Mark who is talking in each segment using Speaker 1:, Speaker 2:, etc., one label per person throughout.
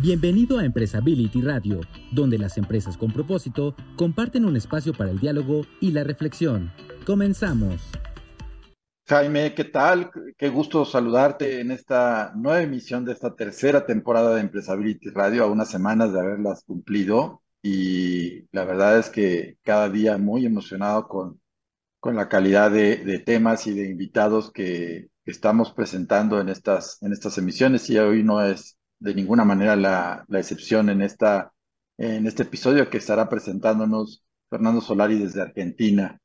Speaker 1: Bienvenido a Empresability Radio, donde las empresas con propósito comparten un espacio para el diálogo y la reflexión. Comenzamos.
Speaker 2: Jaime, ¿qué tal? Qué gusto saludarte en esta nueva emisión de esta tercera temporada de Empresability Radio, a unas semanas de haberlas cumplido. Y la verdad es que cada día muy emocionado con, con la calidad de, temas y de invitados que estamos presentando en estas, en estas emisiones. Y hoy no es de ninguna manera la, excepción en, esta, en este episodio que estará presentándonos Fernando Solari desde Argentina.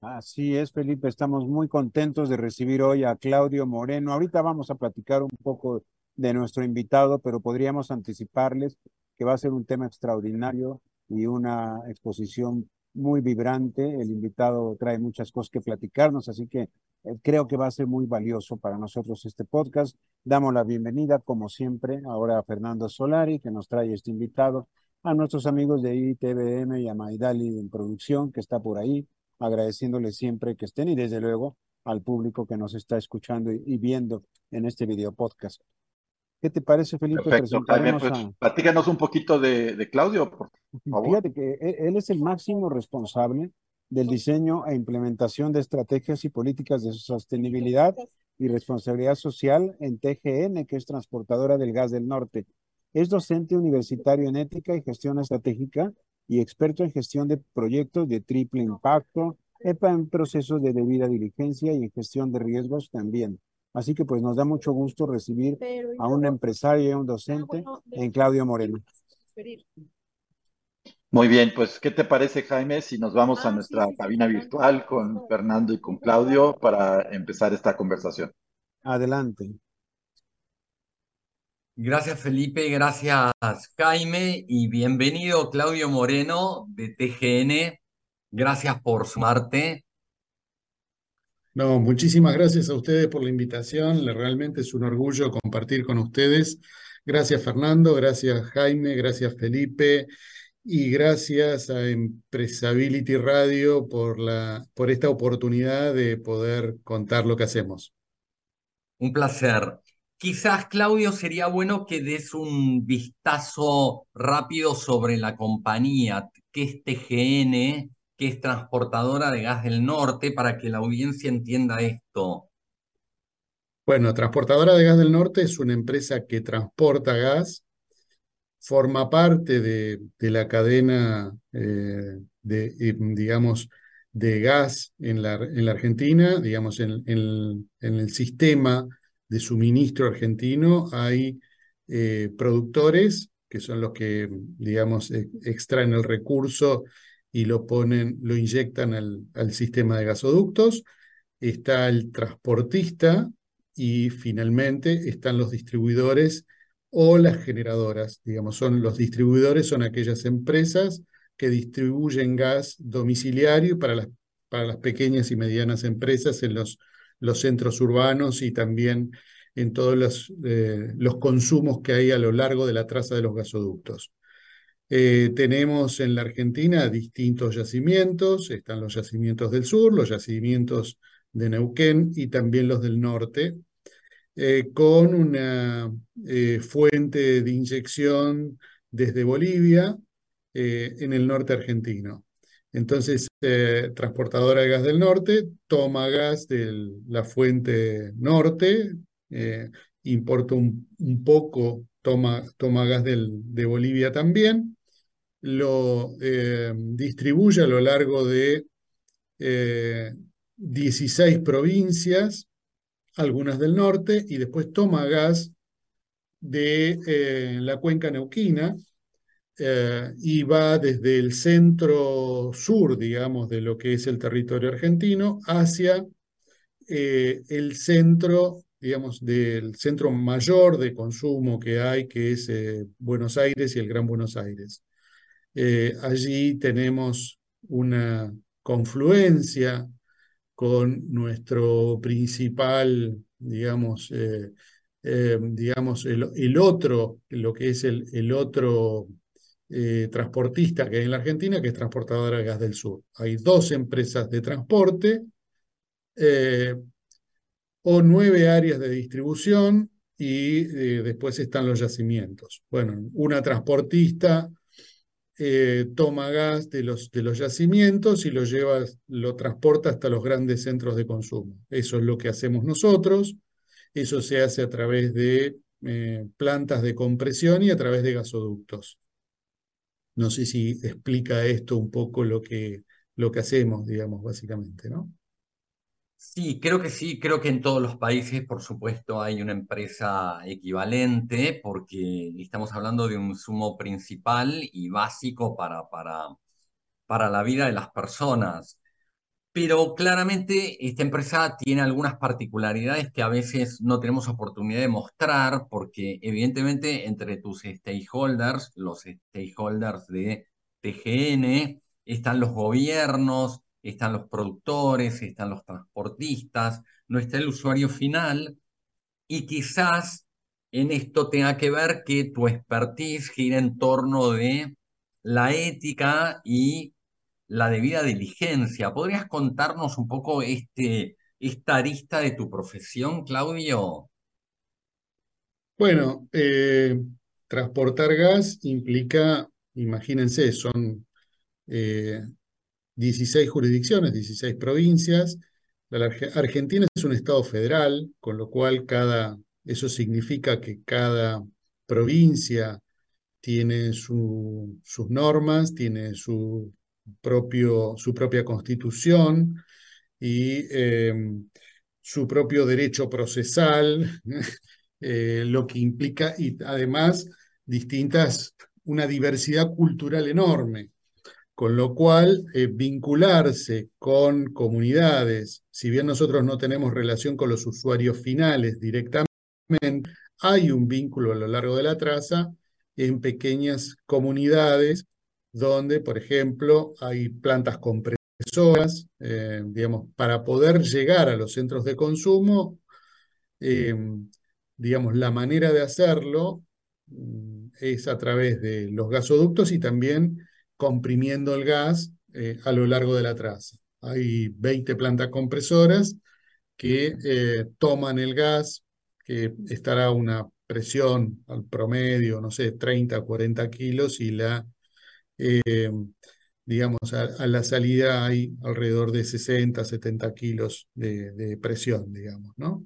Speaker 3: Así es, Felipe, estamos muy contentos de recibir hoy a Claudio Moreno. Ahorita vamos a platicar un poco de nuestro invitado, pero podríamos anticiparles que va a ser un tema extraordinario y una exposición muy vibrante. El invitado trae muchas cosas que platicarnos, así que creo que va a ser muy valioso para nosotros este podcast. Damos la bienvenida, como siempre, ahora a Fernando Solari, que nos trae este invitado, a nuestros amigos de ITBM y a Maidali en producción, que está por ahí, agradeciéndoles siempre que estén y desde luego al público que nos está escuchando y, viendo en este video podcast. ¿Qué te parece, Felipe?
Speaker 2: Perfecto, pues, platícanos un poquito de, Claudio, por favor.
Speaker 3: Fíjate que e, él es el máximo responsable del diseño e implementación de estrategias y políticas de sostenibilidad y responsabilidad social en TGN, que es transportadora del gas del norte. Es docente universitario en ética y gestión estratégica y experto en gestión de proyectos de triple impacto, EPA en procesos de debida diligencia y en gestión de riesgos también. Así que pues nos da mucho gusto recibir a un empresario y a un docente en Claudio Moreno.
Speaker 2: Muy bien, pues, ¿qué te parece, Jaime, si nos vamos a ah, nuestra cabina virtual con Fernando y con Claudio para empezar esta conversación?
Speaker 3: Adelante.
Speaker 4: Gracias, Felipe, gracias, Jaime, y bienvenido, Claudio Moreno, de TGN. Gracias por sumarte.
Speaker 5: No, muchísimas gracias a ustedes por la invitación. Realmente es un orgullo compartir con ustedes. Gracias, Fernando, gracias, Jaime, gracias, Felipe y gracias a Empresability Radio por, la, por esta oportunidad de poder contar lo que hacemos.
Speaker 4: Un placer. Quizás, Claudio, sería bueno que des un vistazo rápido sobre la compañía, que es TGN, que es transportadora de gas del norte, para que la audiencia entienda esto.
Speaker 5: Bueno, Transportadora de Gas del Norte es una empresa que transporta gas forma parte de, la cadena eh, de, digamos, de gas en la, en la Argentina, digamos, en, en, el sistema de suministro argentino hay eh, productores que son los que, digamos, e, extraen el recurso y lo ponen, lo inyectan al, al sistema de gasoductos. Está el transportista y finalmente están los distribuidores o las generadoras, digamos, son los distribuidores, son aquellas empresas que distribuyen gas domiciliario para las, para las pequeñas y medianas empresas en los, los centros urbanos y también en todos los, eh, los consumos que hay a lo largo de la traza de los gasoductos. Eh, tenemos en la Argentina distintos yacimientos, están los yacimientos del sur, los yacimientos de Neuquén y también los del norte, eh, con una eh, fuente de inyección desde Bolivia eh, en el norte argentino. Entonces, transportadora de gas del norte toma gas de la fuente norte, importa un, poco, toma, toma gas de Bolivia también, lo distribuye a lo largo de 16 provincias algunas del norte, y después toma gas de eh, la cuenca neuquina eh, y va desde el centro sur, digamos, de lo que es el territorio argentino, hacia eh, el centro, digamos, del centro mayor de consumo que hay, que es Buenos Aires y el Gran Buenos Aires. allí tenemos una confluencia con nuestro principal, digamos, eh, eh, digamos el, otro, lo que es el, otro eh, transportista que hay en la Argentina, que es Transportadora de Gas del Sur. Hay dos empresas de transporte o nueve áreas de distribución y después están los yacimientos. Bueno, una transportista eh, toma gas de los, de los yacimientos y lo lleva, lo transporta hasta los grandes centros de consumo. Eso es lo que hacemos nosotros. Eso se hace a través de eh, plantas de compresión y a través de gasoductos. No sé si explica esto un poco lo que, lo que hacemos, digamos, básicamente, ¿no?
Speaker 4: Sí, creo que sí, creo que en todos los países, por supuesto, hay una empresa equivalente porque estamos hablando de un sumo principal y básico para, para, para la vida de las personas. Pero claramente esta empresa tiene algunas particularidades que a veces no tenemos oportunidad de mostrar porque evidentemente entre tus stakeholders, los stakeholders de TGN, están los gobiernos, están los productores, están los transportistas, no está el usuario final y quizás en esto tenga que ver que tu expertise gira en torno de la ética y la debida diligencia. ¿Podrías contarnos un poco este, esta arista de tu profesión, Claudio?
Speaker 5: Bueno, eh, transportar gas implica, imagínense, son eh, 16 jurisdicciones, 16 provincias. La Argentina es un estado federal, con lo cual cada, eso significa que cada provincia tiene sus normas, tiene su, propio, su propia constitución y em, su propio derecho procesal, eh, lo que implica, y además distintas, una diversidad cultural enorme con lo cual eh, vincularse con comunidades, si bien nosotros no tenemos relación con los usuarios finales directamente, hay un vínculo a lo largo de la traza en pequeñas comunidades donde, por ejemplo, hay plantas compresoras, eh, digamos, para poder llegar a los centros de consumo, eh, digamos, la manera de hacerlo mm, es a través de los gasoductos y también comprimiendo el gas eh, a lo largo de la traza. Hay 20 plantas compresoras que eh, toman el gas, que estará a una presión al promedio, no sé, 30, 40 kilos y la, eh, digamos, a, la salida hay alrededor de 60, 70 kilos de, de presión, digamos, ¿no?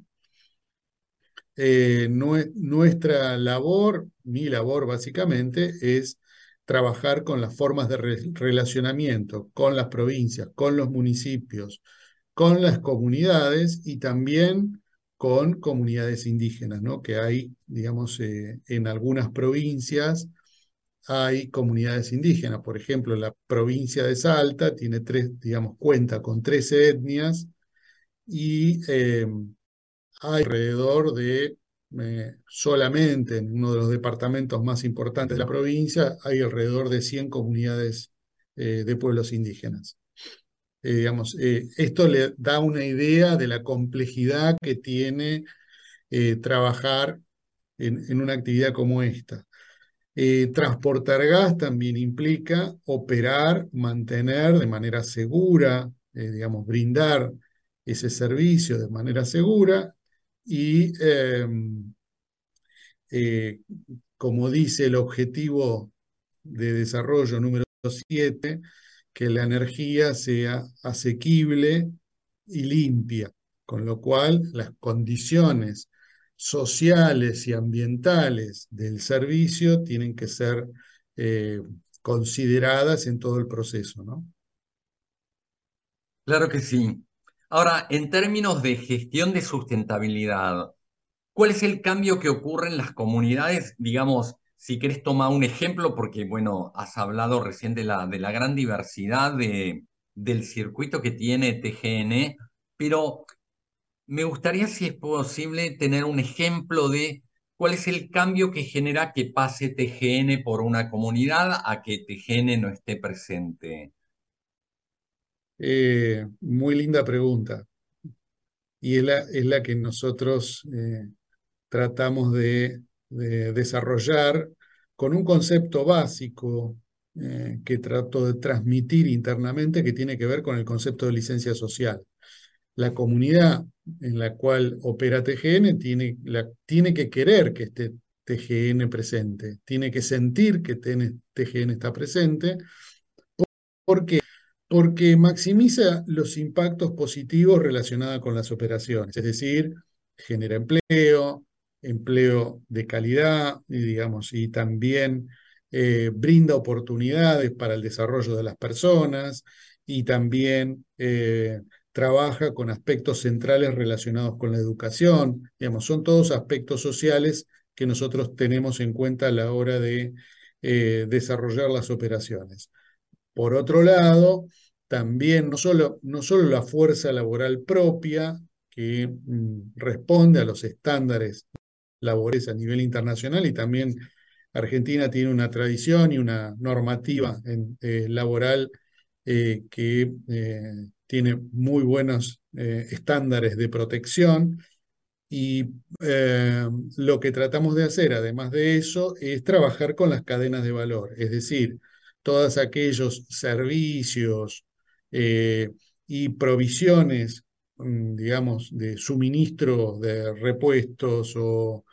Speaker 5: nuestra labor, mi labor básicamente, es trabajar con las formas de relacionamiento con las provincias, con los municipios, con las comunidades y también con comunidades indígenas, ¿no? que hay, digamos, eh, en algunas provincias hay comunidades indígenas. Por ejemplo, la provincia de Salta tiene tres, digamos, cuenta con tres etnias y eh, hay alrededor de solamente en uno de los departamentos más importantes de la provincia hay alrededor de 100 comunidades eh, de pueblos indígenas. Eh, digamos, eh, esto le da una idea de la complejidad que tiene trabajar en, en, una actividad como esta. transportar gas también implica operar, mantener de manera segura, digamos, brindar ese servicio de manera segura y em, eh, como dice el objetivo de desarrollo número 7, que la energía sea asequible y limpia, con lo cual las condiciones sociales y ambientales del servicio tienen que ser eh, consideradas en todo el proceso, ¿no?
Speaker 4: Claro que sí. Ahora, en términos de gestión de sustentabilidad, ¿cuál es el cambio que ocurre en las comunidades? Digamos, si querés tomar un ejemplo, porque bueno, has hablado recién de la, gran diversidad de, del circuito que tiene TGN, pero me gustaría, si es posible, tener un ejemplo de cuál es el cambio que genera que pase TGN por una comunidad a que TGN no esté presente.
Speaker 5: Eh, muy linda pregunta. Y es la, es la que nosotros eh, tratamos de, desarrollar con un concepto básico eh, que trato de transmitir internamente que tiene que ver con el concepto de licencia social. la comunidad en la cual opera TGN tiene, la, tiene que querer que esté TGN presente, tiene que sentir que TGN está presente. ¿Por qué? Porque maximiza los impactos positivos relacionados con las operaciones, es decir, genera empleo, empleo de calidad, y, digamos, y también eh, brinda oportunidades para el desarrollo de las personas y también eh, trabaja con aspectos centrales relacionados con la educación. Digamos, son todos aspectos sociales que nosotros tenemos en cuenta a la hora de eh, desarrollar las operaciones. Por otro lado, también no solo, no solo la fuerza laboral propia, que mm, responde a los estándares laborales a nivel internacional y también Argentina tiene una tradición y una normativa eh, laboral eh, que tiene muy buenos eh, estándares de protección y eh, lo que tratamos de hacer, además de eso, es trabajar con las cadenas de valor, es decir, todos aquellos servicios eh, y provisiones, mm, digamos, de suministro de repuestos o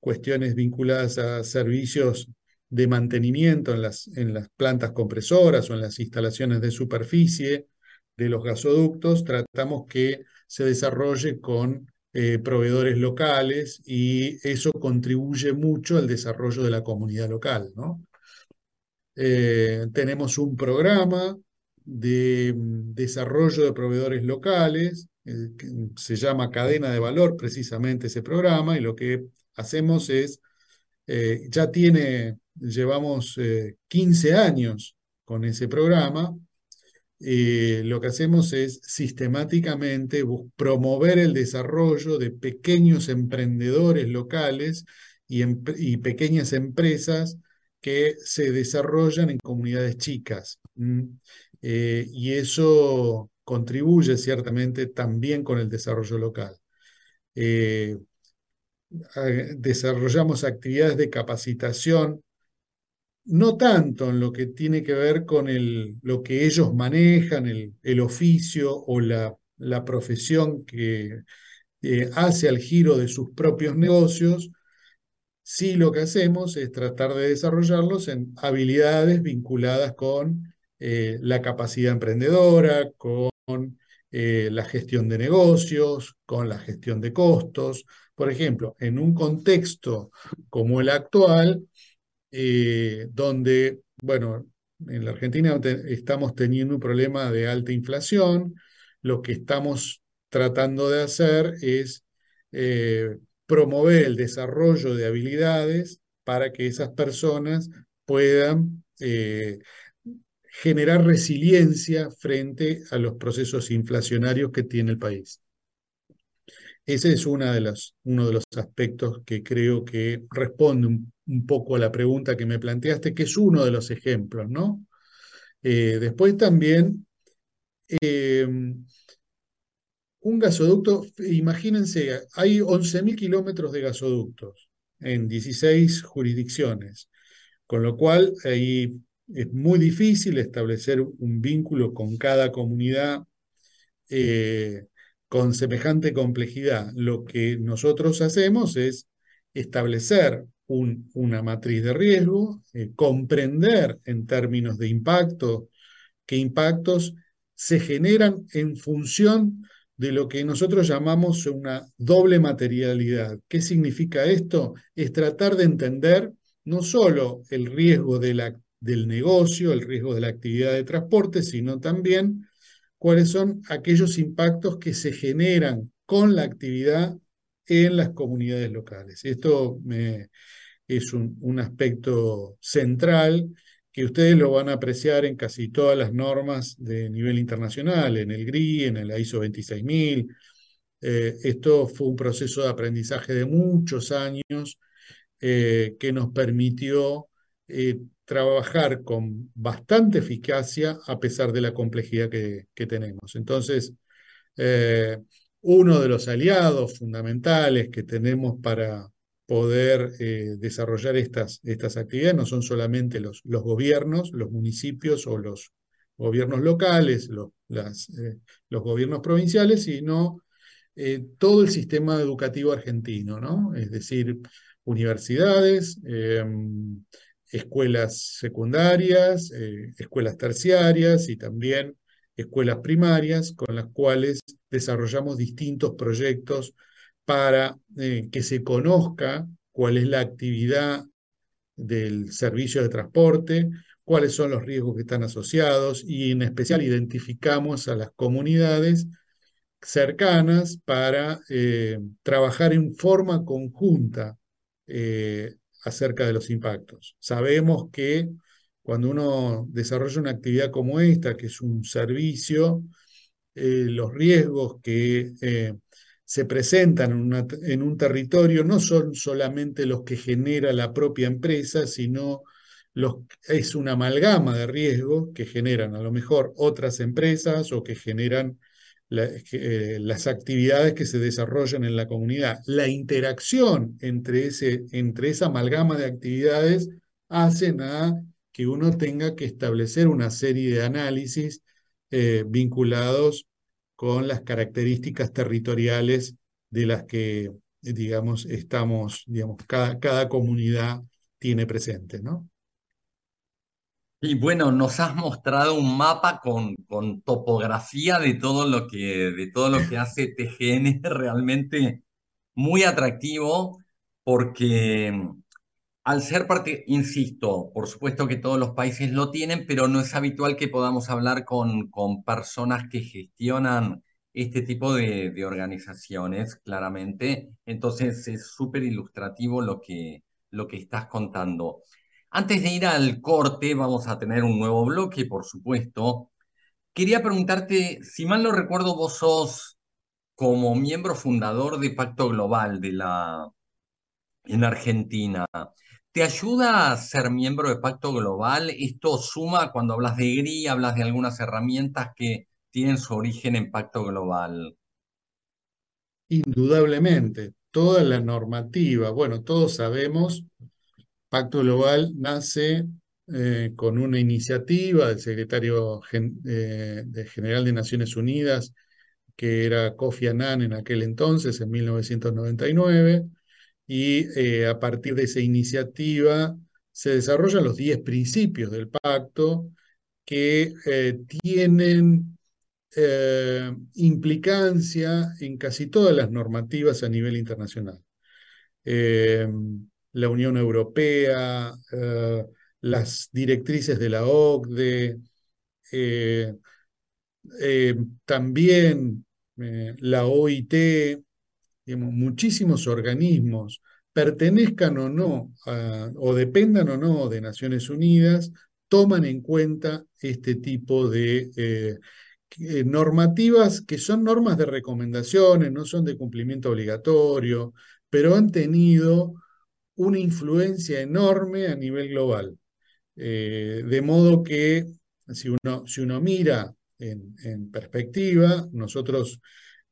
Speaker 5: cuestiones vinculadas a servicios de mantenimiento en las, en las plantas compresoras o en las instalaciones de superficie, de los gasoductos, tratamos que se desarrolle con eh, proveedores locales y eso contribuye mucho al desarrollo de la comunidad local. ¿no? Eh, tenemos un programa de mm, desarrollo de proveedores locales, eh, que se llama Cadena de Valor precisamente ese programa, y lo que hacemos es, ya tiene, llevamos 15 años con ese programa, eh, lo que hacemos es sistemáticamente promover el desarrollo de pequeños emprendedores locales y, pequeñas empresas que se desarrollan en comunidades chicas. Eh, y eso contribuye ciertamente también con el desarrollo local. Eh, desarrollamos actividades de capacitación no tanto en lo que tiene que ver con el, lo que ellos manejan, el, oficio o la, la profesión que eh, hace al giro de sus propios negocios, sí lo que hacemos es tratar de desarrollarlos en habilidades vinculadas con eh, la capacidad emprendedora, con eh, la gestión de negocios, con la gestión de costos. Por ejemplo, en un contexto como el actual, eh, donde, bueno, en la Argentina estamos teniendo un problema de alta inflación, lo que estamos tratando de hacer es promover el desarrollo de habilidades para que esas personas puedan eh, generar resiliencia frente a los procesos inflacionarios que tiene el país. Ese es de uno de los aspectos que creo que responde un, poco a la pregunta que me planteaste, que es uno de los ejemplos, ¿no? Eh, después también, eh, un gasoducto, imagínense, hay 11.000 kilómetros de gasoductos en 16 jurisdicciones, con lo cual ahí es muy difícil establecer un vínculo con cada comunidad. Eh, con semejante complejidad, lo que nosotros hacemos es establecer una matriz de riesgo, eh, comprender en términos de impacto qué impactos se generan en función de lo que nosotros llamamos una doble materialidad. ¿Qué significa esto? Es tratar de entender no solo el riesgo de la, del negocio, el riesgo de la actividad de transporte, sino también cuáles son aquellos impactos que se generan con la actividad en las comunidades locales. Esto es un, aspecto central que ustedes lo van a apreciar en casi todas las normas de nivel internacional, en el GRI, en el ISO 26000. Eh, esto fue un proceso de aprendizaje de muchos años eh, que nos permitió eh, trabajar con bastante eficacia a pesar de la complejidad que, tenemos. Entonces, uno de los aliados fundamentales que tenemos para poder eh, desarrollar estas, estas actividades no son solamente los, los gobiernos, los municipios o los gobiernos locales, los, los gobiernos provinciales, sino todo el sistema educativo argentino, ¿no? Es decir, universidades, escuelas secundarias, escuelas terciarias y también escuelas primarias con las cuales desarrollamos distintos proyectos para eh, que se conozca cuál es la actividad del servicio de transporte, cuáles son los riesgos que están asociados y en especial identificamos a las comunidades cercanas para eh, trabajar en forma conjunta eh, acerca de los impactos. Sabemos que cuando uno desarrolla una actividad como esta, que es un servicio, los riesgos que se presentan en, un territorio no son solamente los que genera la propia empresa, sino los, es una amalgama de riesgos que generan a lo mejor otras empresas o que generan eh, las actividades que se desarrollan en la comunidad. La interacción entre, ese, entre esa amalgama de actividades hacen a que uno tenga que establecer una serie de análisis eh, vinculados con las características territoriales de las que, digamos, estamos, digamos, cada, cada comunidad tiene presente, ¿no?
Speaker 4: Y bueno, nos has mostrado un mapa con, con topografía de todo lo que, de todo lo que hace TGN realmente muy atractivo porque al ser parte, insisto, por supuesto que todos los países lo tienen, pero no es habitual que podamos hablar con, con personas que gestionan este tipo de, de organizaciones, claramente. Entonces es súper ilustrativo lo que, lo que estás contando. Antes de ir al corte, vamos a tener un nuevo bloque, por supuesto. Quería preguntarte, si mal no recuerdo, vos sos como miembro fundador de Pacto Global de la, en Argentina. ¿Te ayuda a ser miembro de Pacto Global? ¿Esto suma cuando hablas de GRI, hablas de algunas herramientas que tienen su origen en Pacto Global?
Speaker 5: Indudablemente, toda la normativa, bueno, todos sabemos, Pacto Global nace eh, con una iniciativa del secretario eh, general de Naciones Unidas, que era Kofi Annan en aquel entonces, en 1999 y eh, a partir de esa iniciativa se desarrollan los 10 principios del pacto que eh, tienen eh, implicancia en casi todas las normativas a nivel internacional. la Unión Europea, las directrices de la OCDE, también la OIT, muchísimos organismos, pertenezcan o no o dependan o no de Naciones Unidas, toman en cuenta este tipo de eh, normativas que son normas de recomendaciones, no son de cumplimiento obligatorio, pero han tenido una influencia enorme a nivel global. Eh, de modo que si uno, si uno mira en, en perspectiva, nosotros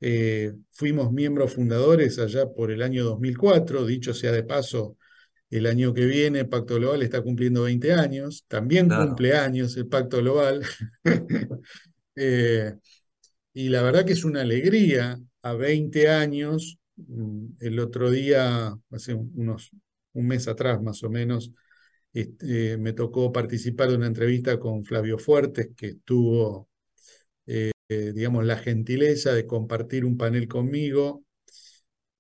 Speaker 5: eh, fuimos miembros fundadores allá por el año 2004, dicho sea de paso, el año que viene Pacto Global está cumpliendo 20 años, también cumple años el Pacto Global. Eh, y la verdad que es una alegría a 20 años. Mm, el otro día, hace unos un mes atrás más o menos, este, me tocó participar de una entrevista con Flavio Fuertes, que estuvo eh, digamos, la gentileza de compartir un panel conmigo.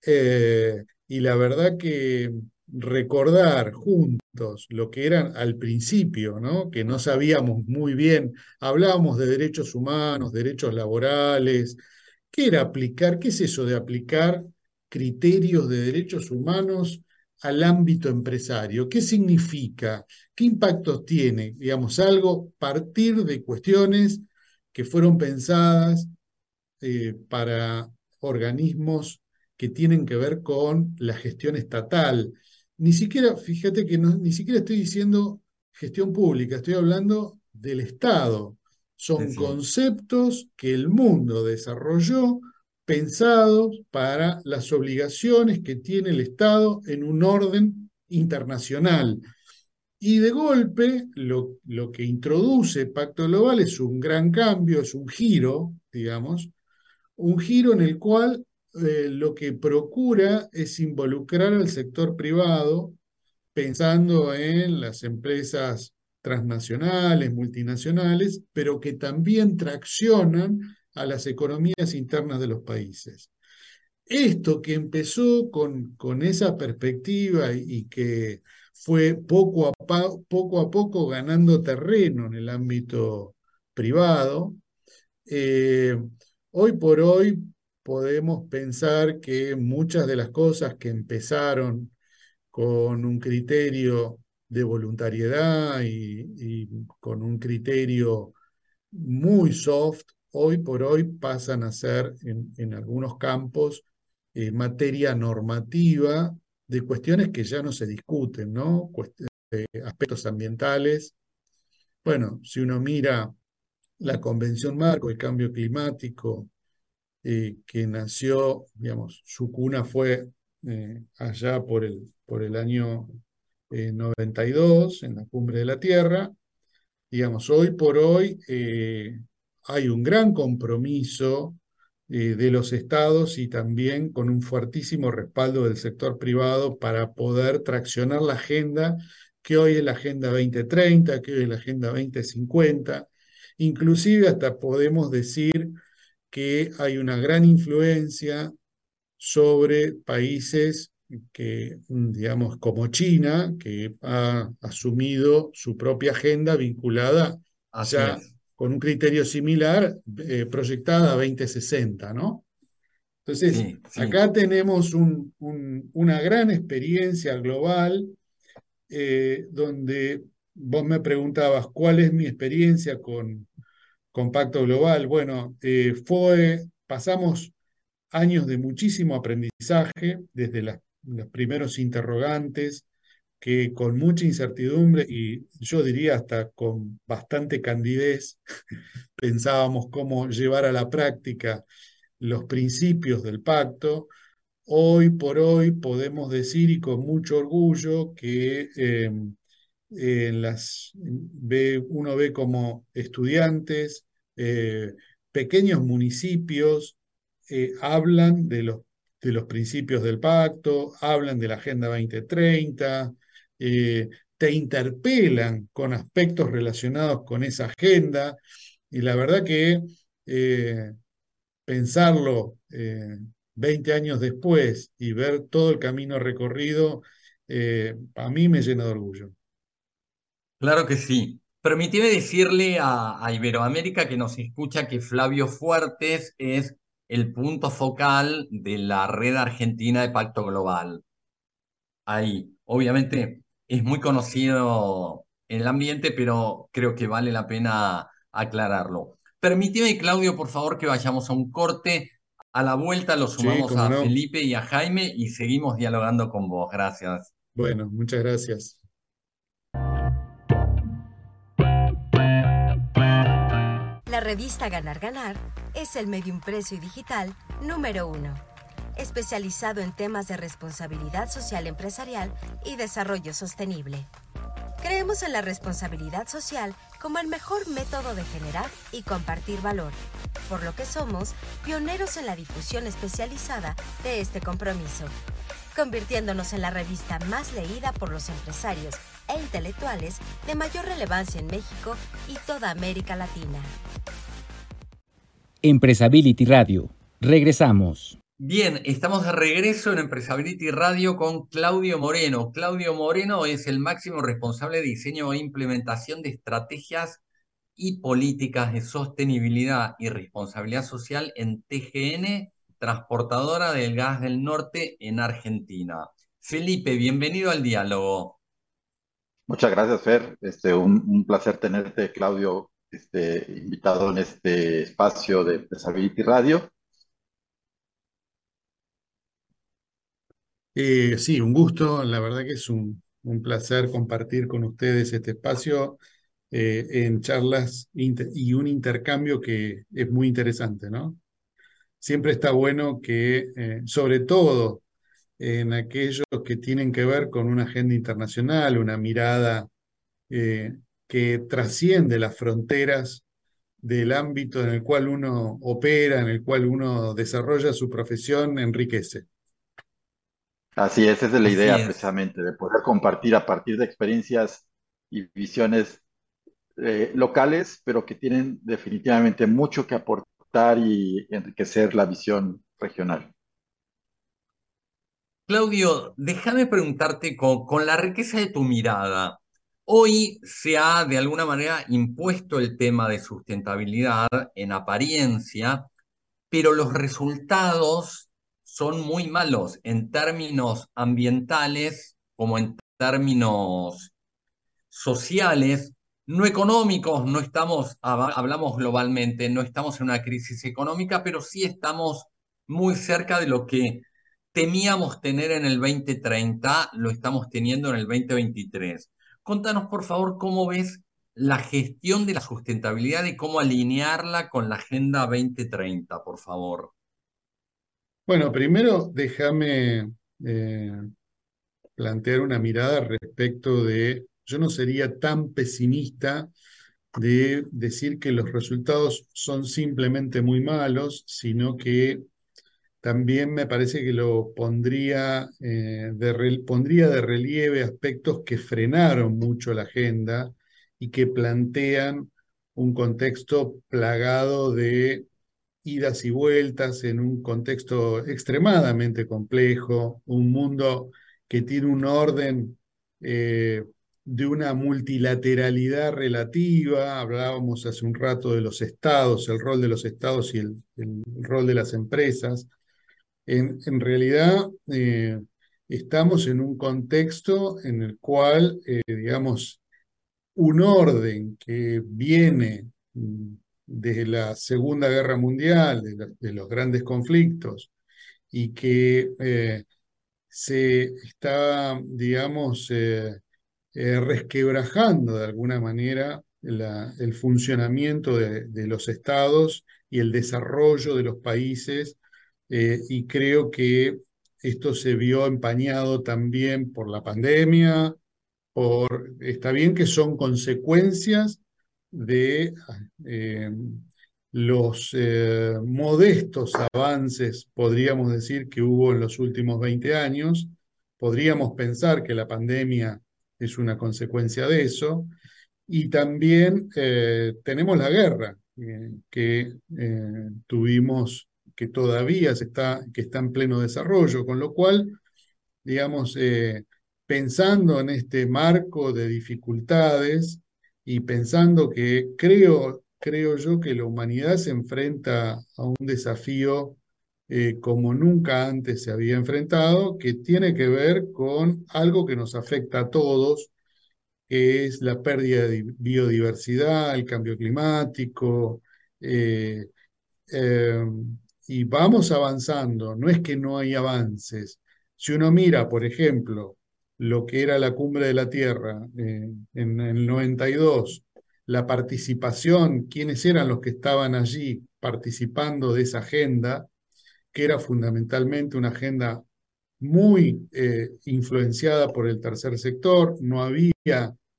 Speaker 5: Eh, y la verdad que recordar juntos lo que eran al principio, ¿no? que no sabíamos muy bien, hablábamos de derechos humanos, derechos laborales, ¿qué era aplicar? ¿Qué es eso de aplicar criterios de derechos humanos al ámbito empresario? ¿Qué significa? ¿Qué impactos tiene? Digamos, algo partir de cuestiones que fueron pensadas eh, para organismos que tienen que ver con la gestión estatal. Ni siquiera, fíjate que no, ni siquiera estoy diciendo gestión pública, estoy hablando del Estado. Son conceptos que el mundo desarrolló pensados para las obligaciones que tiene el Estado en un orden internacional. Y de golpe, lo, lo que introduce Pacto Global es un gran cambio, es un giro, digamos, un giro en el cual eh, lo que procura es involucrar al sector privado pensando en las empresas transnacionales, multinacionales, pero que también traccionan a las economías internas de los países. Esto que empezó con, con esa perspectiva y, que fue poco a, poco ganando terreno en el ámbito privado, eh, hoy por hoy podemos pensar que muchas de las cosas que empezaron con un criterio de voluntariedad y, con un criterio muy soft, hoy por hoy pasan a ser en, algunos campos eh, materia normativa de cuestiones que ya no se discuten, ¿no? aspectos ambientales. Bueno, si uno mira la Convención Marco del Cambio Climático, eh, que nació, digamos, su cuna fue eh, allá por el, por el año 92, en la cumbre de la Tierra. Digamos, hoy por hoy hay un gran compromiso eh, de los estados y también con un fuertísimo respaldo del sector privado para poder traccionar la agenda que hoy es la Agenda 2030, que hoy es la Agenda 2050. Inclusive hasta podemos decir que hay una gran influencia sobre países que, digamos, como China, que ha asumido su propia agenda vinculada ya con un criterio similar eh, proyectada a 2060, ¿no? Entonces, acá tenemos una gran experiencia global eh, donde vos me preguntabas cuál es mi experiencia con, con Pacto Global. Bueno, eh, fue, pasamos años de muchísimo aprendizaje, desde los primeros interrogantes, que con mucha incertidumbre y yo diría hasta con bastante candidez pensábamos cómo llevar a la práctica los principios del pacto. Hoy por hoy podemos decir y con mucho orgullo que em, las, ve, uno ve como estudiantes, eh, pequeños municipios, eh, hablan de los, de los principios del pacto, hablan de la Agenda 2030, eh, te interpelan con aspectos relacionados con esa agenda y la verdad que eh, pensarlo 20 eh, años después y ver todo el camino recorrido, a mí me llena de orgullo.
Speaker 4: Claro que sí. Permíteme decirle a, a, Iberoamérica que nos escucha que Flavio Fuertes es el punto focal de la red argentina de Pacto Global. Ahí, obviamente, es muy conocido en el ambiente, pero creo que vale la pena aclararlo. Permíteme, Claudio, por favor, que vayamos a un corte. A la vuelta lo sumamos a Felipe y a Jaime y seguimos dialogando con vos. Gracias.
Speaker 5: Bueno, muchas gracias.
Speaker 6: La revista Ganar Ganar es el medio impreso y digital número uno especializado en temas de responsabilidad social empresarial y desarrollo sostenible. Creemos en la responsabilidad social como el mejor método de generar y compartir valor, por lo que somos pioneros en la difusión especializada de este compromiso, convirtiéndonos en la revista más leída por los empresarios e intelectuales de mayor relevancia en México y toda América Latina.
Speaker 1: Empresability Radio. Regresamos.
Speaker 4: Bien, estamos de regreso en Empresability Radio con Claudio Moreno. Claudio Moreno es el máximo responsable de diseño e implementación de estrategias y políticas de sostenibilidad y responsabilidad social en TGN, transportadora del gas del norte en Argentina. Felipe, bienvenido al diálogo.
Speaker 2: Muchas gracias, Fer. Este, un, placer tenerte, Claudio, este, invitado en este espacio de Empresability Radio.
Speaker 5: Eh, sí, un gusto. La verdad que es un, placer compartir con ustedes este espacio eh, en charlas y un intercambio que es muy interesante, ¿no? Siempre está bueno que, eh, sobre todo en aquellos que tienen que ver con una agenda internacional, una mirada que trasciende las fronteras del ámbito en el cual uno opera, en el cual uno desarrolla su profesión, enriquece.
Speaker 2: Así es, esa es la idea precisamente, de poder compartir a partir de experiencias y visiones eh, locales, pero que tienen definitivamente mucho que aportar y enriquecer la visión regional.
Speaker 4: Claudio, déjame preguntarte con, la riqueza de tu mirada. Hoy se ha de alguna manera impuesto el tema de sustentabilidad en apariencia, pero los resultados son muy malos en términos ambientales como en términos sociales, no económicos, no estamos, hablamos globalmente, no estamos en una crisis económica, pero sí estamos muy cerca de lo que temíamos tener en el 2030, lo estamos teniendo en el 2023. Contanos, por favor, cómo ves la gestión de la sustentabilidad y cómo alinearla con la Agenda 2030, por favor.
Speaker 5: Bueno, primero déjame eh, plantear una mirada respecto de, yo no sería tan pesimista de decir que los resultados son simplemente muy malos, sino que también me parece que lo pondría, eh, de, pondría de relieve aspectos que frenaron mucho la agenda y que plantean un contexto plagado de idas y vueltas en un contexto extremadamente complejo, un mundo que tiene un orden eh, de una multilateralidad relativa, hablábamos hace un rato de los estados, el rol de los estados y el, rol de las empresas. En, realidad eh, estamos en un contexto en el cual, eh, digamos, un orden que viene desde la Segunda Guerra Mundial, de, los grandes conflictos, y que eh, se está, digamos, eh, eh, resquebrajando de alguna manera el funcionamiento de, de, los estados y el desarrollo de los países, y creo que esto se vio empañado también por la pandemia, por, está bien que son consecuencias de eh, los eh, modestos avances, podríamos decir, que hubo en los últimos 20 años. Podríamos pensar que la pandemia es una consecuencia de eso. Y también eh, tenemos la guerra que tuvimos, que todavía se está, que está en pleno desarrollo, con lo cual, digamos, pensando en este marco de dificultades, y pensando que creo, creo yo que la humanidad se enfrenta a un desafío eh, como nunca antes se había enfrentado, que tiene que ver con algo que nos afecta a todos, que es la pérdida de biodiversidad, el cambio climático, eh, eh, y vamos avanzando, no es que no hay avances. Si uno mira, por ejemplo, lo que era la cumbre de la Tierra eh, en el 92, la participación, quiénes eran los que estaban allí participando de esa agenda, que era fundamentalmente una agenda muy eh, influenciada por el tercer sector, no había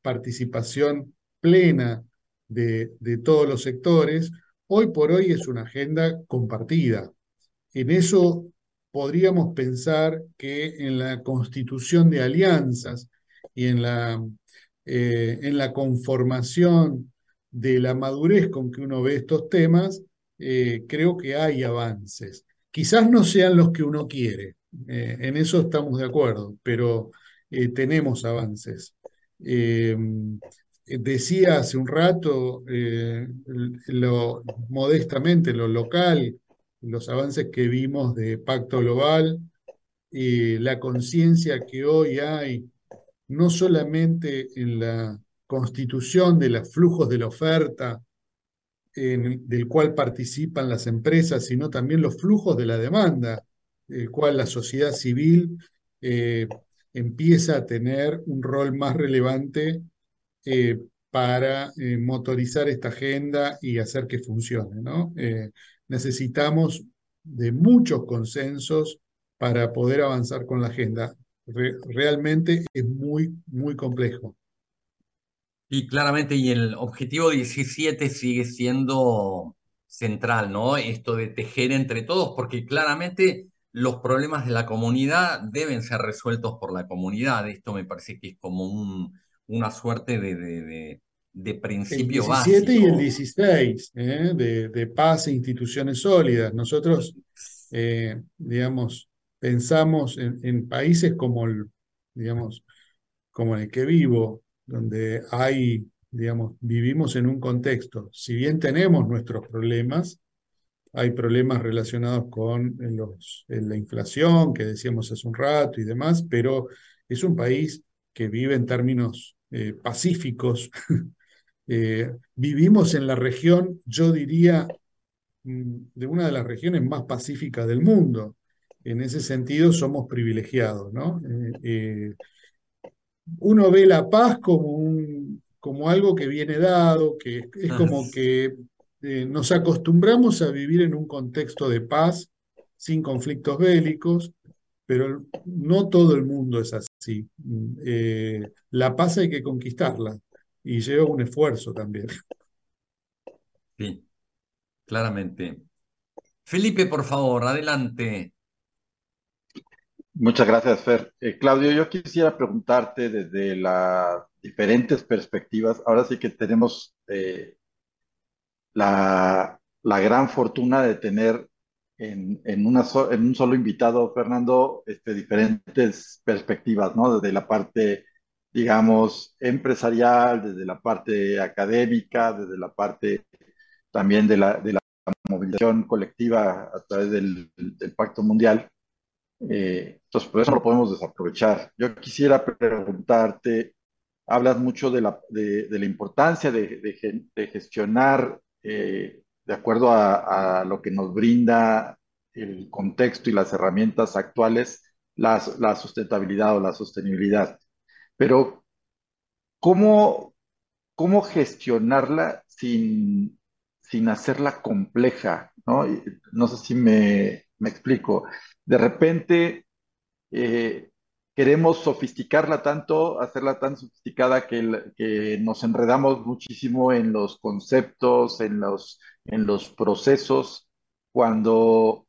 Speaker 5: participación plena de, de todos los sectores, hoy por hoy es una agenda compartida. En eso podríamos pensar que en la constitución de alianzas y en la, eh, en la conformación de la madurez con que uno ve estos temas, eh, creo que hay avances. Quizás no sean los que uno quiere, eh, en eso estamos de acuerdo, pero tenemos avances. decía hace un rato, lo, modestamente, lo local, los avances que vimos de Pacto Global, y la conciencia que hoy hay, no solamente en la constitución de los flujos de la oferta, en del cual participan las empresas, sino también los flujos de la demanda, el cual la sociedad civil eh, empieza a tener un rol más relevante eh, para eh, motorizar esta agenda y hacer que funcione. ¿no? Necesitamos de muchos consensos para poder avanzar con la agenda. realmente es muy, muy complejo.
Speaker 4: Y claramente, y el objetivo 17 sigue siendo central, ¿no? Esto de tejer entre todos, porque claramente los problemas de la comunidad deben ser resueltos por la comunidad. Esto me parece que es como un, una suerte de, principio
Speaker 5: el 17
Speaker 4: y
Speaker 5: el 16, ¿eh? de, de, paz e instituciones sólidas. Nosotros, eh, digamos, pensamos en, en, países como el, digamos, como en el que vivo, donde hay, digamos, vivimos en un contexto, si bien tenemos nuestros problemas, hay problemas relacionados con los, la inflación, que decíamos hace un rato y demás, pero es un país que vive en términos eh, pacíficos. eh, vivimos en la región, yo diría, mm, de una de las regiones más pacíficas del mundo. En ese sentido somos privilegiados, ¿no? Eh, eh, uno ve la paz como, un, como algo que viene dado, que es como que nos acostumbramos a vivir en un contexto de paz, sin conflictos bélicos, pero no todo el mundo es así. Eh, la paz hay que conquistarla y lleva un esfuerzo también.
Speaker 4: Sí, claramente. Felipe, por favor, adelante.
Speaker 2: Muchas gracias, Fer. Eh, Claudio, yo quisiera preguntarte desde las diferentes perspectivas. Ahora sí que tenemos eh, la, la, gran fortuna de tener en, en, una en un solo invitado, Fernando, este, diferentes perspectivas, ¿no? Desde la parte, digamos, empresarial, desde la parte académica, desde la parte también de la, de la movilización colectiva a través del, Pacto Mundial. Eh, entonces, por eso no lo podemos desaprovechar. Yo quisiera preguntarte, hablas mucho de la, de, la importancia de, de, gestionar eh, de acuerdo a, a, lo que nos brinda el contexto y las herramientas actuales, la, la sustentabilidad o la sostenibilidad. Pero, ¿cómo, cómo gestionarla sin, sin hacerla compleja? ¿no? no sé si me, me explico. De repente eh, queremos sofisticarla tanto, hacerla tan sofisticada que, nos enredamos muchísimo en los conceptos, en los, en los procesos, cuando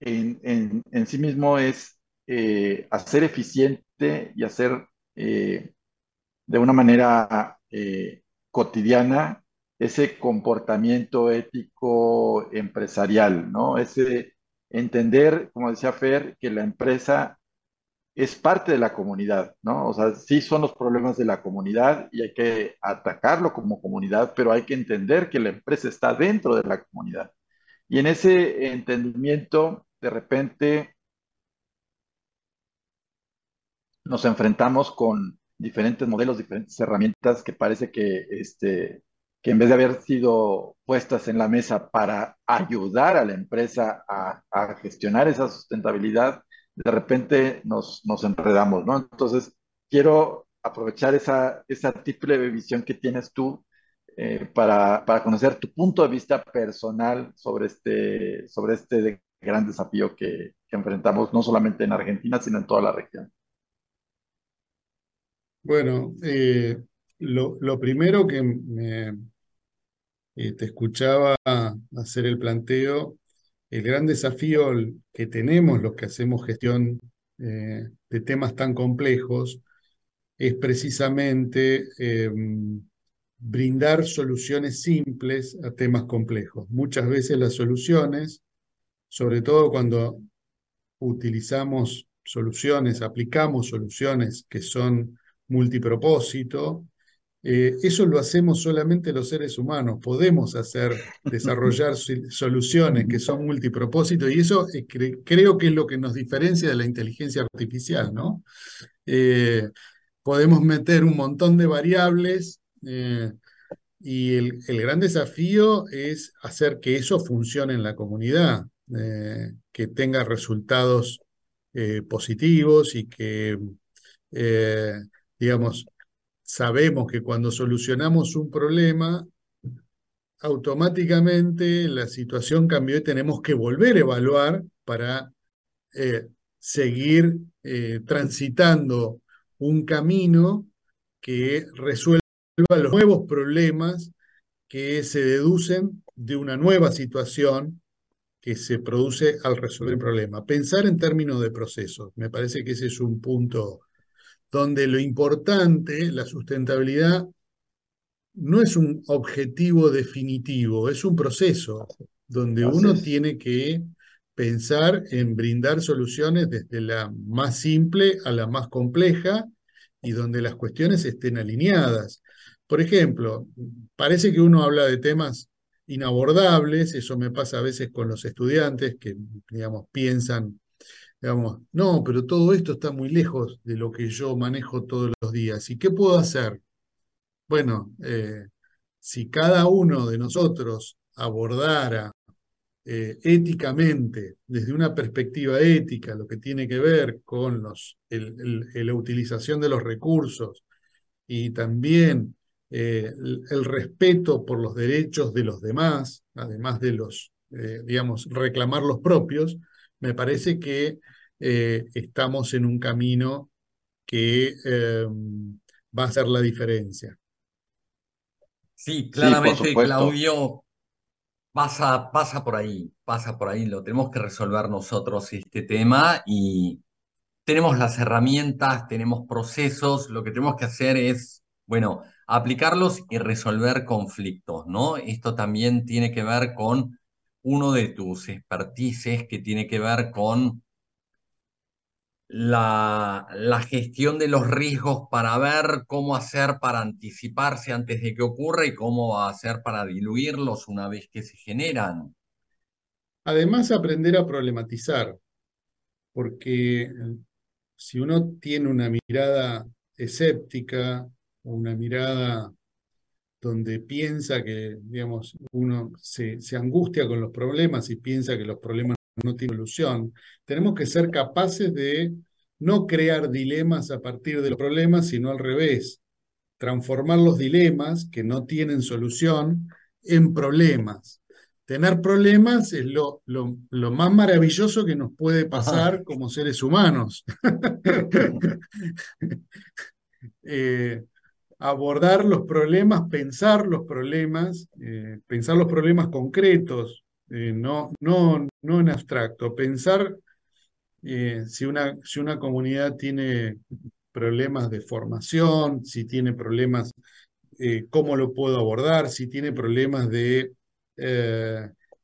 Speaker 2: en sí mismo es eh, hacer eficiente y hacer eh, de una manera eh, cotidiana ese comportamiento ético empresarial, ¿no? Ese entender, como decía Fer, que la empresa es parte de la comunidad, ¿no? O sea, sí son los problemas de la comunidad y hay que atacarlo como comunidad, pero hay que entender que la empresa está dentro de la comunidad. Y en ese entendimiento, de repente, nos enfrentamos con diferentes modelos, diferentes herramientas que parece que este, que en vez de haber sido puestas en la mesa para ayudar a la empresa a, gestionar esa sustentabilidad, de repente nos, nos enredamos, ¿no? Entonces, quiero aprovechar esa, esa triple visión que tienes tú eh, para, para, conocer tu punto de vista personal sobre este, sobre este gran desafío que enfrentamos, no solamente en Argentina, sino en toda la región.
Speaker 5: Bueno, eh, lo, primero que me, eh, te escuchaba hacer el planteo, el gran desafío que tenemos los que hacemos gestión eh, de temas tan complejos es precisamente eh, brindar soluciones simples a temas complejos. Muchas veces las soluciones, sobre todo cuando utilizamos soluciones, aplicamos soluciones que son multipropósito, eh, eso lo hacemos solamente los seres humanos. Podemos hacer, desarrollar soluciones que son multipropósito y eso cre creo que es lo que nos diferencia de la inteligencia artificial, ¿no? Eh, podemos meter un montón de variables eh, y el, el, gran desafío es hacer que eso funcione en la comunidad, que tenga resultados positivos y que, digamos, sabemos que cuando solucionamos un problema, automáticamente la situación cambió y tenemos que volver a evaluar para eh, seguir eh, transitando un camino que resuelva los nuevos problemas que se deducen de una nueva situación que se produce al resolver el problema. Pensar en términos de procesos. Me parece que ese es un punto donde lo importante, la sustentabilidad, no es un objetivo definitivo, es un proceso donde uno tiene que pensar en brindar soluciones desde la más simple a la más compleja y donde las cuestiones estén alineadas. Por ejemplo, parece que uno habla de temas inabordables, eso me pasa a veces con los estudiantes que, digamos, piensan, digamos, no, pero todo esto está muy lejos de lo que yo manejo todos los días. ¿Y qué puedo hacer? Bueno, eh, si cada uno de nosotros abordara eh, éticamente, desde una perspectiva ética, lo que tiene que ver con los, la utilización de los recursos y también eh, el, respeto por los derechos de los demás, además de los, digamos, reclamar los propios, me parece que eh, estamos en un camino que va a ser la diferencia.
Speaker 4: Sí, claramente, Claudio, pasa, pasa por ahí, pasa por ahí, lo tenemos que resolver nosotros este tema y tenemos las herramientas, tenemos procesos, lo que tenemos que hacer es, bueno, aplicarlos y resolver conflictos, ¿no? Esto también tiene que ver con uno de tus expertices que tiene que ver con la, la, gestión de los riesgos para ver cómo hacer para anticiparse antes de que ocurra y cómo hacer para diluirlos una vez que se generan.
Speaker 5: Además, aprender a problematizar, porque si uno tiene una mirada escéptica, una mirada donde piensa que, digamos, uno se, se, angustia con los problemas y piensa que los problemas no tienen solución, tenemos que ser capaces de no crear dilemas a partir de los problemas, sino al revés, transformar los dilemas que no tienen solución en problemas. Tener problemas es lo, lo, lo más maravilloso que nos puede pasar como seres humanos. eh, abordar los problemas, pensar los problemas, eh, pensar los problemas concretos, eh, no, no, no en abstracto, pensar eh, si, una, si una comunidad tiene problemas de formación, si tiene problemas, cómo lo puedo abordar, si tiene problemas de,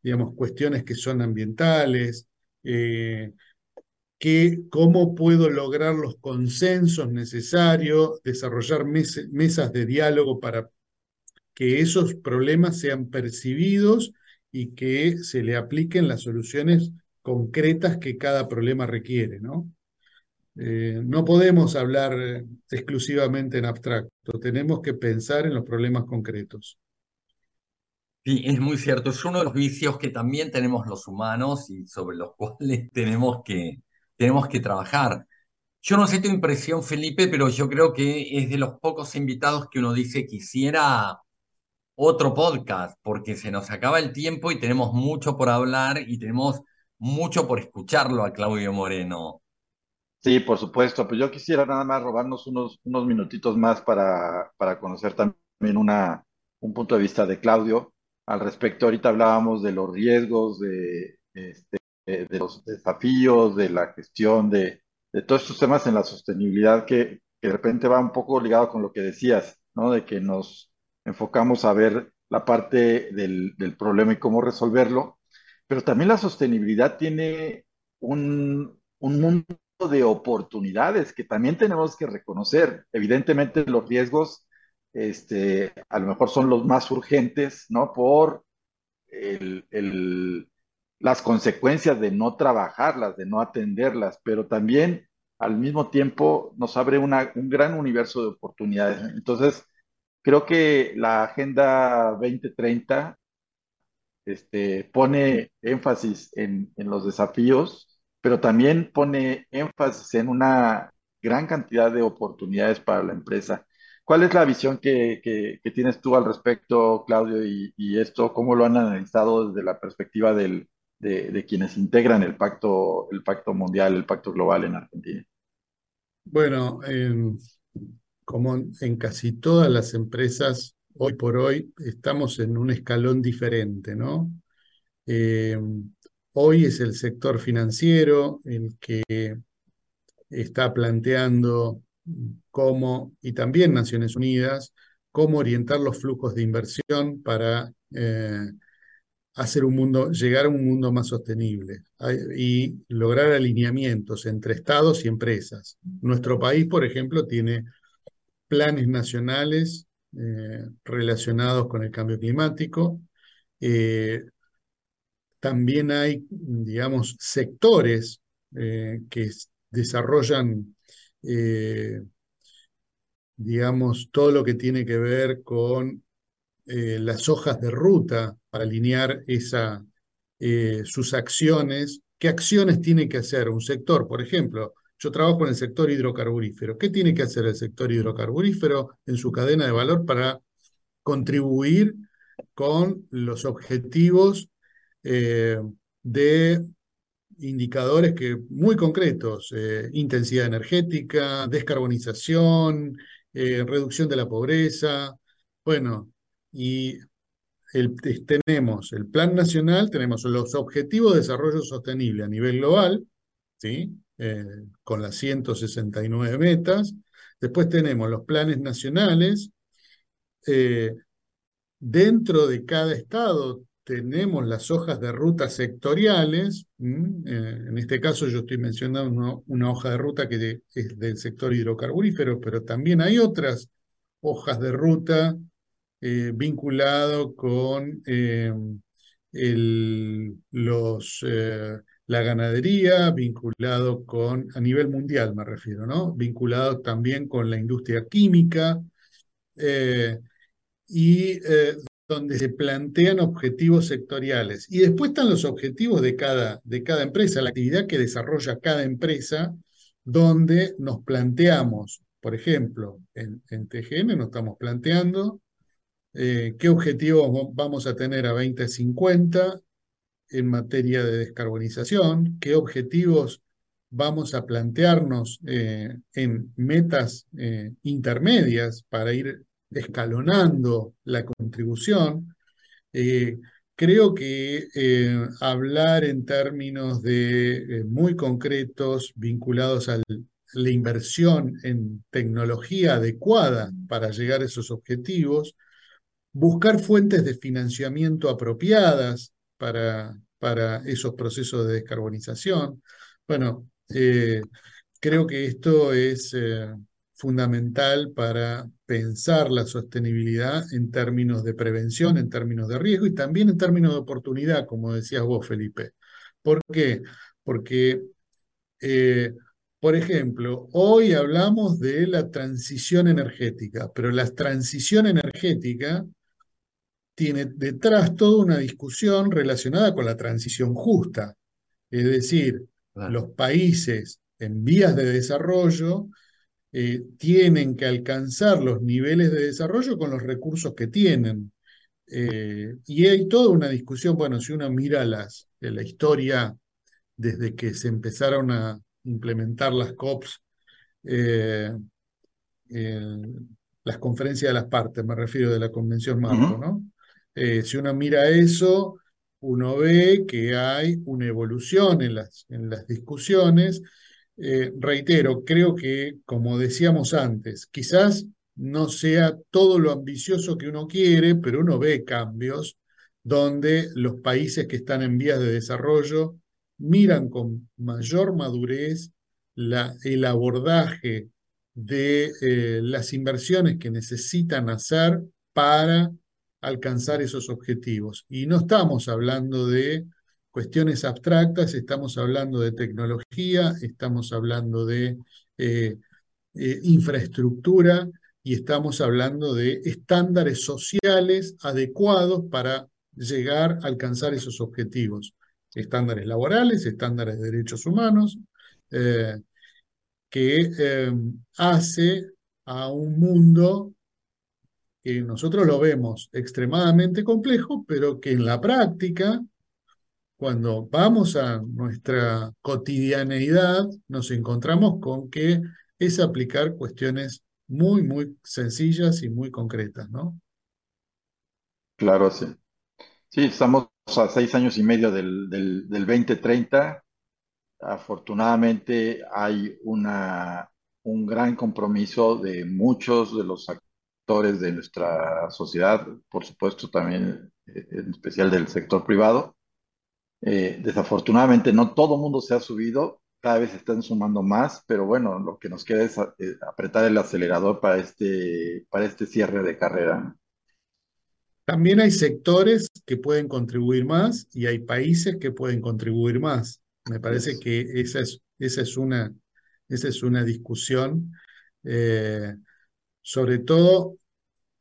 Speaker 5: digamos, cuestiones que son ambientales, cómo puedo lograr los consensos necesarios, desarrollar mesas de diálogo para que esos problemas sean percibidos y que se le apliquen las soluciones concretas que cada problema requiere, ¿no? Eh, no podemos hablar exclusivamente en abstracto, tenemos que pensar en los problemas concretos.
Speaker 4: Sí, es muy cierto, es uno de los vicios que también tenemos los humanos y sobre los cuales tenemos que, tenemos que trabajar. Yo no sé tu impresión, Felipe, pero yo creo que es de los pocos invitados que uno dice quisiera otro podcast, porque se nos acaba el tiempo y tenemos mucho por hablar y tenemos mucho por escucharlo a Claudio Moreno.
Speaker 2: Sí, por supuesto, pues yo quisiera nada más robarnos unos, unos minutitos más para, para conocer también una, un punto de vista de Claudio al respecto. Ahorita hablábamos de los riesgos, de, este, eh, de los desafíos, de la gestión, de, todos estos temas en la sostenibilidad que, de repente va un poco ligado con lo que decías, ¿no? De que nos enfocamos a ver la parte del, del problema y cómo resolverlo, pero también la sostenibilidad tiene un, un mundo de oportunidades que también tenemos que reconocer. Evidentemente los riesgos este, a lo mejor son los más urgentes, ¿no? Por el, las consecuencias de no trabajarlas, de no atenderlas, pero también al mismo tiempo nos abre un gran universo de oportunidades. Entonces, creo que la Agenda 2030 este, pone énfasis en, en los desafíos, pero también pone énfasis en una gran cantidad de oportunidades para la empresa. ¿Cuál es la visión que, que, tienes tú al respecto, Claudio, y, esto? ¿Cómo lo han analizado desde la perspectiva del, de, quienes integran el pacto, el pacto mundial, el pacto global en Argentina?
Speaker 5: Bueno, em, como en casi todas las empresas, hoy por hoy estamos en un escalón diferente, ¿no? Eh, hoy es el sector financiero el que está planteando cómo, y también Naciones Unidas, cómo orientar los flujos de inversión para eh, hacer un mundo, llegar a un mundo más sostenible y lograr alineamientos entre estados y empresas. Nuestro país, por ejemplo, tiene planes nacionales eh, relacionados con el cambio climático. Eh, también hay, digamos, sectores que desarrollan digamos, todo lo que tiene que ver con eh, las hojas de ruta alinear esa, eh, sus acciones. ¿Qué acciones tiene que hacer un sector? Por ejemplo, yo trabajo en el sector hidrocarburífero. ¿Qué tiene que hacer el sector hidrocarburífero en su cadena de valor para contribuir con los objetivos eh, de indicadores que, muy concretos, intensidad energética, descarbonización, eh, reducción de la pobreza, bueno, y tenemos el Plan Nacional, tenemos los Objetivos de Desarrollo Sostenible a nivel global, ¿sí? Eh, con las 169 metas, después tenemos los planes nacionales, eh, dentro de cada estado tenemos las hojas de ruta sectoriales. Eh, en este caso yo estoy mencionando una, hoja de ruta que es del sector hidrocarburífero, pero también hay otras hojas de ruta eh, vinculado con eh, los, la ganadería, vinculado con, a nivel mundial me refiero, ¿no? Vinculado también con la industria química. y donde se plantean objetivos sectoriales. Y después están los objetivos de cada, de cada empresa, la actividad que desarrolla cada empresa, donde nos planteamos, por ejemplo, en, TGN nos estamos planteando eh, qué objetivos vamos a tener a 2050 en materia de descarbonización, qué objetivos vamos a plantearnos eh, en metas eh, intermedias para ir escalonando la contribución. Creo que hablar en términos de muy concretos vinculados a la inversión en tecnología adecuada para llegar a esos objetivos, buscar fuentes de financiamiento apropiadas para, para esos procesos de descarbonización. Bueno, creo que esto es fundamental para pensar la sostenibilidad en términos de prevención, en términos de riesgo y también en términos de oportunidad, como decías vos, Felipe. ¿Por qué? Porque, eh, por ejemplo, hoy hablamos de la transición energética, pero la transición energética tiene detrás toda una discusión relacionada con la transición justa. Es decir, los países en vías de desarrollo eh, tienen que alcanzar los niveles de desarrollo con los recursos que tienen. Eh, y hay toda una discusión, bueno, si uno mira las, la historia desde que se empezaron a implementar las COPs, eh, las conferencias de las partes, me refiero de la Convención Marco, ¿no? Si uno mira eso, uno ve que hay una evolución en las, en las discusiones. Eh, reitero, creo que, como decíamos antes, quizás no sea todo lo ambicioso que uno quiere, pero uno ve cambios donde los países que están en vías de desarrollo miran con mayor madurez el abordaje de eh, las inversiones que necesitan hacer para alcanzar esos objetivos. Y no estamos hablando de cuestiones abstractas, estamos hablando de tecnología, estamos hablando de eh, eh, infraestructura y estamos hablando de estándares sociales adecuados para llegar a alcanzar esos objetivos. Estándares laborales, estándares de derechos humanos, eh, que hace a un mundo que nosotros lo vemos extremadamente complejo, pero que en la práctica cuando vamos a nuestra cotidianeidad, nos encontramos con que es aplicar cuestiones muy, muy sencillas y muy concretas, ¿no?
Speaker 2: Claro, sí. Sí, estamos a seis años y medio del, del, del 2030. Afortunadamente hay una, un gran compromiso de muchos de los actores de nuestra sociedad, por supuesto también eh, en especial del sector privado. Eh, desafortunadamente no todo el mundo se ha subido, cada vez se están sumando más, pero bueno, lo que nos queda es eh, apretar el acelerador para este, para este cierre de carrera.
Speaker 5: También hay sectores que pueden contribuir más y hay países que pueden contribuir más. Me parece que esa es, esa es, una, esa es una discusión, eh, sobre todo,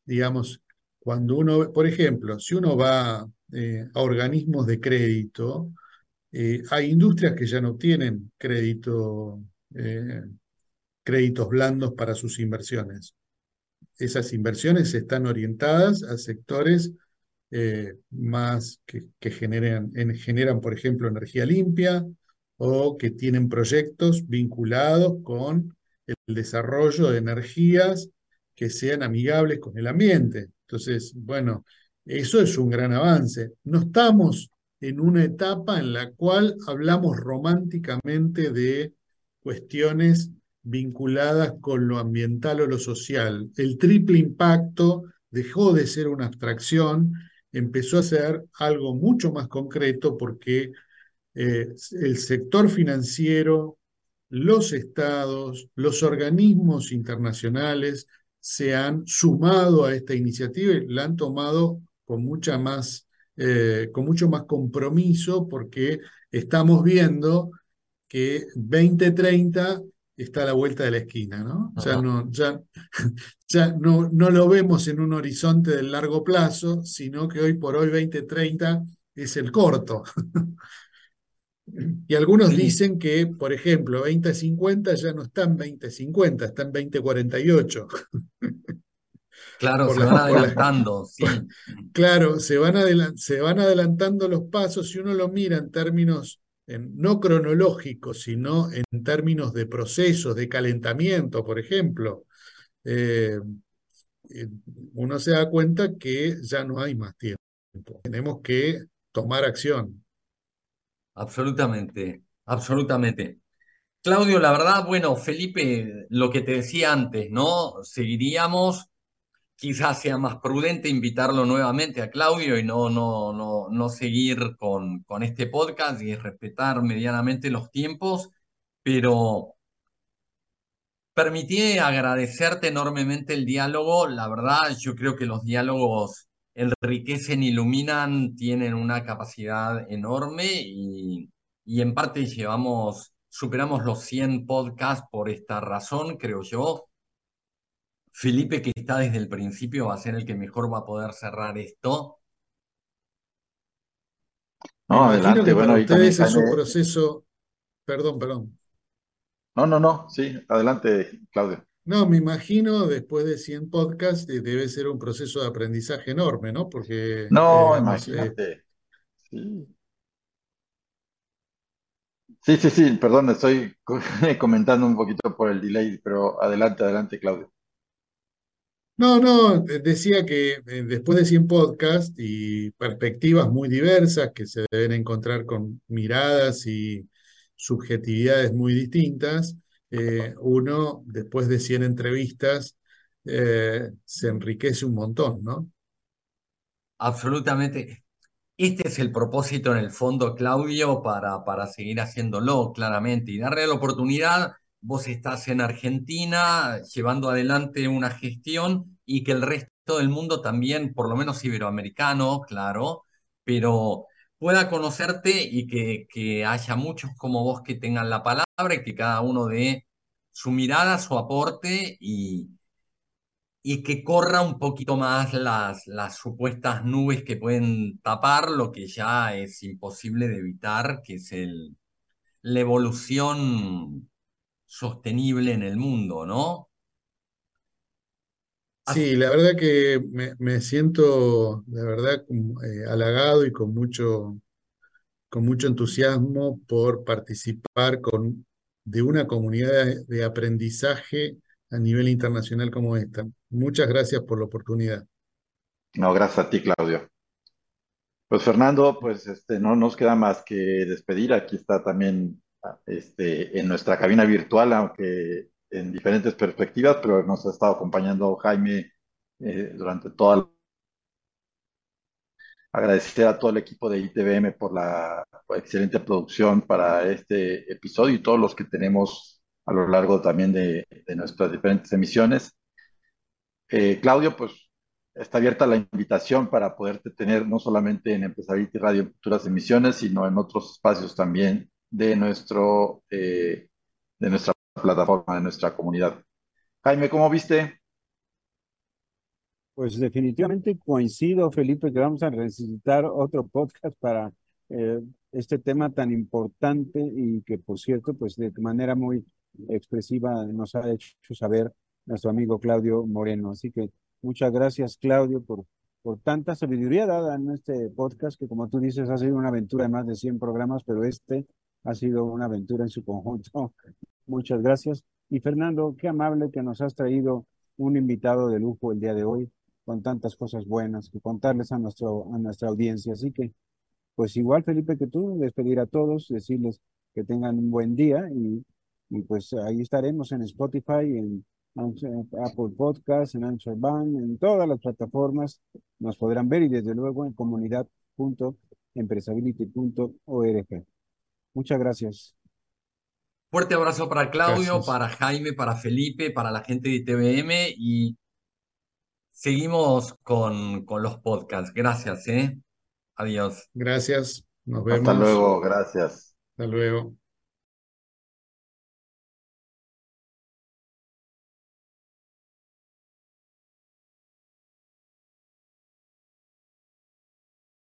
Speaker 5: digamos, cuando uno, por ejemplo, si uno va eh, a organismos de crédito, eh, hay industrias que ya no tienen crédito, créditos blandos para sus inversiones. Esas inversiones están orientadas a sectores eh, más que, generan, por ejemplo, energía limpia o que tienen proyectos vinculados con el desarrollo de energías que sean amigables con el ambiente. Entonces, bueno, eso es un gran avance. No estamos en una etapa en la cual hablamos románticamente de cuestiones vinculadas con lo ambiental o lo social. El triple impacto dejó de ser una abstracción, empezó a ser algo mucho más concreto porque eh, el sector financiero, los estados, los organismos internacionales se han sumado a esta iniciativa y la han tomado con mucha más, eh, con mucho más compromiso porque estamos viendo que 2030 está a la vuelta de la esquina, ¿no? Ya, no, ya, ya no, no lo vemos en un horizonte del largo plazo, sino que hoy por hoy 2030 es el corto. y algunos dicen que, por ejemplo, 2050 ya no está en 2050, está en 2048.
Speaker 4: Claro, se van adelantando, sí.
Speaker 5: Claro, se van, se van adelantando los pasos. Si uno lo mira en términos no cronológicos, sino en términos de procesos, de calentamiento, por ejemplo, eh, eh, uno se da cuenta que ya no hay más tiempo. Tenemos que tomar acción.
Speaker 4: Absolutamente, absolutamente. Claudio, la verdad, bueno, Felipe, lo que te decía antes, ¿no? Seguiríamos quizás sea más prudente invitarlo nuevamente a Claudio y no, no, no, no seguir con, con este podcast y respetar medianamente los tiempos, pero permití agradecerte enormemente el diálogo. La verdad, yo creo que los diálogos enriquecen, iluminan, tienen una capacidad enorme y, y en parte llevamos, superamos los 100 podcasts por esta razón, creo yo Felipe, que está desde el principio, va a ser el que mejor va a poder cerrar esto.
Speaker 5: No, adelante. Bueno, ustedes es un proceso. Perdón, perdón.
Speaker 2: No, no, no. Sí, adelante, Claudio.
Speaker 5: No, me imagino después de 100 podcasts eh, debe ser un proceso de aprendizaje enorme, ¿no? Porque.
Speaker 2: No, eh, imagínate. sí. Sí, sí, sí, perdón, estoy comentando un poquito por el delay, pero adelante, adelante, Claudio.
Speaker 5: No, no, decía que eh, después de 100 podcasts y perspectivas muy diversas que se deben encontrar con miradas y subjetividades muy distintas, eh, uno, después de 100 entrevistas, eh, se enriquece un montón, ¿no?
Speaker 4: Absolutamente. Este es el propósito en el fondo, Claudio, para, para seguir haciéndolo claramente y darle la oportunidad vos estás en Argentina llevando adelante una gestión y que el resto del mundo también, por lo menos iberoamericano, claro, pero pueda conocerte y que, que haya muchos como vos que tengan la palabra y que cada uno dé su mirada, su aporte y, y que corra un poquito más las, las supuestas nubes que pueden tapar lo que ya es imposible de evitar, que es el, la evolución sostenible en el mundo, ¿no?
Speaker 5: Sí, la verdad que me, siento de verdad eh, halagado y con mucho, con mucho entusiasmo por participar con, de una comunidad de, aprendizaje a nivel internacional como esta. Muchas gracias por la oportunidad.
Speaker 2: No, gracias a ti, Claudio. Pues Fernando, pues este, no nos queda más que despedir. Aquí está también este, en nuestra cabina virtual, aunque en diferentes perspectivas, pero nos ha estado acompañando Jaime eh, durante toda la... Agradecer a todo el equipo de ITBM por la excelente producción para este episodio y todos los que tenemos a lo largo también de, nuestras diferentes emisiones. Eh, Claudio, pues está abierta la invitación para poderte tener no solamente en Empresability Radio en futuras emisiones, sino en otros espacios también de, nuestro, eh, de nuestra plataforma, de nuestra comunidad. Jaime, ¿cómo viste?
Speaker 3: Pues definitivamente coincido, Felipe, que vamos a necesitar otro podcast para eh, este tema tan importante y que, por cierto, pues de manera muy expresiva nos ha hecho saber nuestro amigo Claudio Moreno. Así que muchas gracias, Claudio, por, por tanta sabiduría dada en este podcast, que como tú dices, ha sido una aventura de más de 100 programas, pero este ha sido una aventura en su conjunto. Muchas gracias. Y Fernando, qué amable que nos has traído un invitado de lujo el día de hoy con tantas cosas buenas que contarles a, nuestro, a nuestra audiencia. Así que, pues igual, Felipe, que tú, despedir a todos, decirles que tengan un buen día y, pues ahí estaremos en Spotify, en, Apple Podcasts, en Answer Band, en todas las plataformas nos podrán ver y desde luego en comunidad.empresability.org. Muchas gracias.
Speaker 4: Fuerte abrazo para Claudio, para Jaime, para Felipe, para la gente de ITBM y Seguimos con, con los podcasts. Gracias, ¿eh? Adiós.
Speaker 5: Gracias. Nos vemos.
Speaker 2: Hasta luego. Gracias.
Speaker 5: Hasta luego.